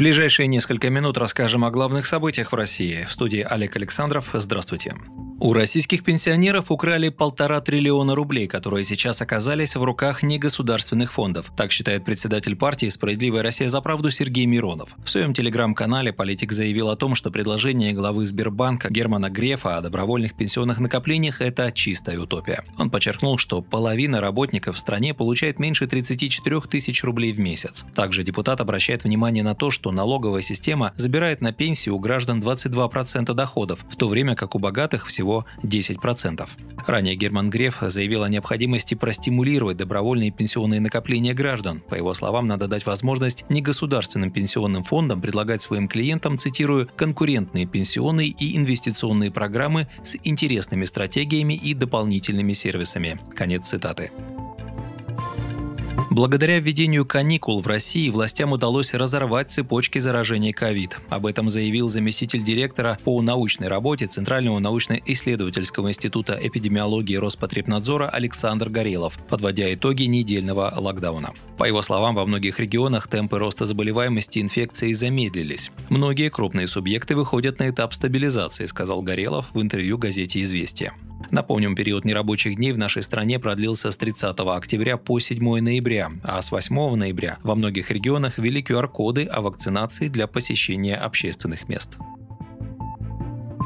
Ближайшие несколько минут расскажем о главных событиях в России. В студии Олег Александров. Здравствуйте. У российских пенсионеров украли полтора триллиона рублей, которые сейчас оказались в руках негосударственных фондов. Так считает председатель партии «Справедливая Россия за правду» Сергей Миронов. В своем телеграм-канале политик заявил о том, что предложение главы Сбербанка Германа Грефа о добровольных пенсионных накоплениях – это чистая утопия. Он подчеркнул, что половина работников в стране получает меньше 34 тысяч рублей в месяц. Также депутат обращает внимание на то, что налоговая система забирает на пенсию у граждан 22% доходов, в то время как у богатых всего всего 10%. Ранее Герман Греф заявил о необходимости простимулировать добровольные пенсионные накопления граждан. По его словам, надо дать возможность негосударственным пенсионным фондам предлагать своим клиентам, цитирую, конкурентные пенсионные и инвестиционные программы с интересными стратегиями и дополнительными сервисами. Конец цитаты. Благодаря введению каникул в России властям удалось разорвать цепочки заражения ковид. Об этом заявил заместитель директора по научной работе Центрального научно-исследовательского института эпидемиологии Роспотребнадзора Александр Горелов, подводя итоги недельного локдауна. По его словам, во многих регионах темпы роста заболеваемости инфекцией замедлились. Многие крупные субъекты выходят на этап стабилизации, сказал Горелов в интервью газете «Известия». Напомним, период нерабочих дней в нашей стране продлился с 30 октября по 7 ноября, а с 8 ноября во многих регионах ввели QR-коды о вакцинации для посещения общественных мест.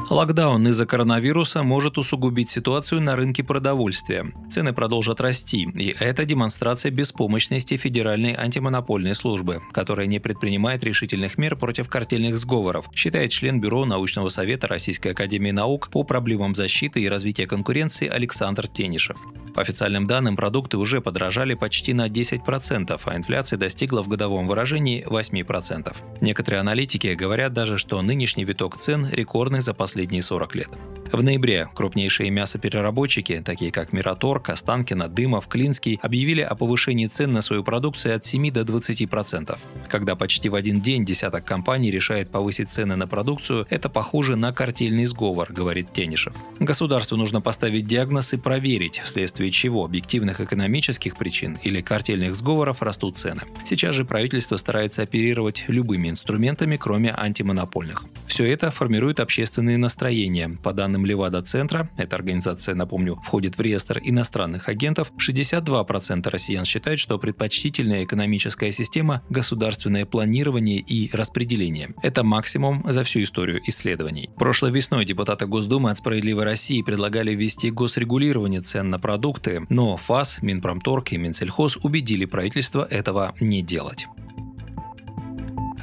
Локдаун из-за коронавируса может усугубить ситуацию на рынке продовольствия. Цены продолжат расти, и это демонстрация беспомощности Федеральной антимонопольной службы, которая не предпринимает решительных мер против картельных сговоров, считает член Бюро научного совета Российской академии наук по проблемам защиты и развития конкуренции Александр Тенишев. По официальным данным, продукты уже подорожали почти на 10%, а инфляция достигла в годовом выражении 8%. Некоторые аналитики говорят даже, что нынешний виток цен рекордный за последние 40 лет. В ноябре крупнейшие мясопереработчики, такие как Мираторг, Останкино, Дымов, Клинский, объявили о повышении цен на свою продукцию от 7 до 20%. Когда почти в один день десяток компаний решает повысить цены на продукцию, это похоже на картельный сговор, говорит Тенишев. Государству нужно поставить диагноз и проверить, вследствие чего объективных экономических причин или картельных сговоров растут цены. Сейчас же правительство старается оперировать любыми инструментами, кроме антимонопольных. Все это формирует общественные настроения. По данным Левада-центра, эта организация, напомню, входит в реестр иностранных агентов, 62% россиян считают, что предпочтительная экономическая система – государственное планирование и распределение. Это максимум за всю историю исследований. Прошлой весной депутаты Госдумы от «Справедливой России» предлагали ввести госрегулирование цен на продукты, но ФАС, Минпромторг и Минсельхоз убедили правительство этого не делать.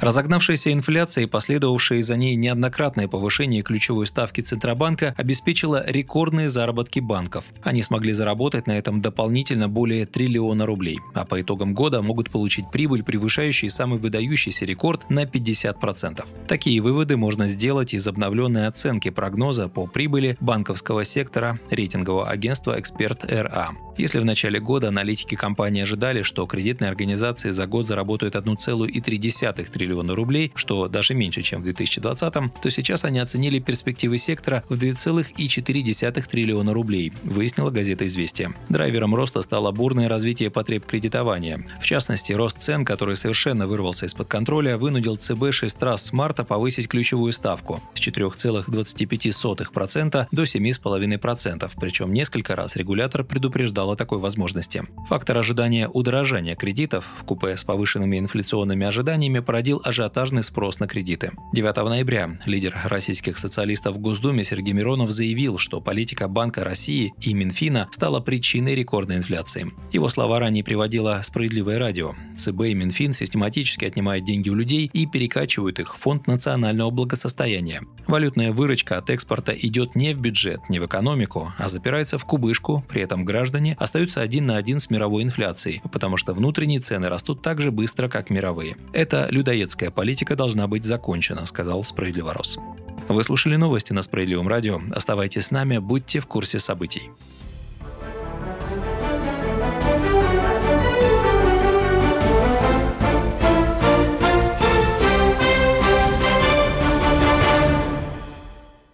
Разогнавшаяся инфляция и последовавшее за ней неоднократное повышение ключевой ставки Центробанка обеспечило рекордные заработки банков. Они смогли заработать на этом дополнительно более триллиона рублей, а по итогам года могут получить прибыль, превышающий самый выдающийся рекорд на 50%. Такие выводы можно сделать из обновленной оценки прогноза по прибыли банковского сектора рейтингового агентства «Эксперт РА». Если в начале года аналитики компании ожидали, что кредитные организации за год заработают 1,3 триллиона рублей, что даже меньше, чем в 2020, то сейчас они оценили перспективы сектора в 2,4 триллиона рублей, выяснила газета «Известия». Драйвером роста стало бурное развитие потреб кредитования. В частности, рост цен, который совершенно вырвался из-под контроля, вынудил ЦБ 6 раз с марта повысить ключевую ставку с 4,25% до 7,5%, причем несколько раз регулятор предупреждал дало такой возможности. Фактор ожидания удорожания кредитов в купе с повышенными инфляционными ожиданиями породил ажиотажный спрос на кредиты. 9 ноября лидер российских социалистов в Госдуме Сергей Миронов заявил, что политика Банка России и Минфина стала причиной рекордной инфляции. Его слова ранее приводило «Справедливое радио». ЦБ и Минфин систематически отнимают деньги у людей и перекачивают их в Фонд национального благосостояния. Валютная выручка от экспорта идет не в бюджет, не в экономику, а запирается в кубышку, при этом граждане остаются один на один с мировой инфляцией, потому что внутренние цены растут так же быстро, как мировые. Эта людоедская политика должна быть закончена, сказал Справедливорос. Вы слушали новости на Справедливом радио. Оставайтесь с нами, будьте в курсе событий.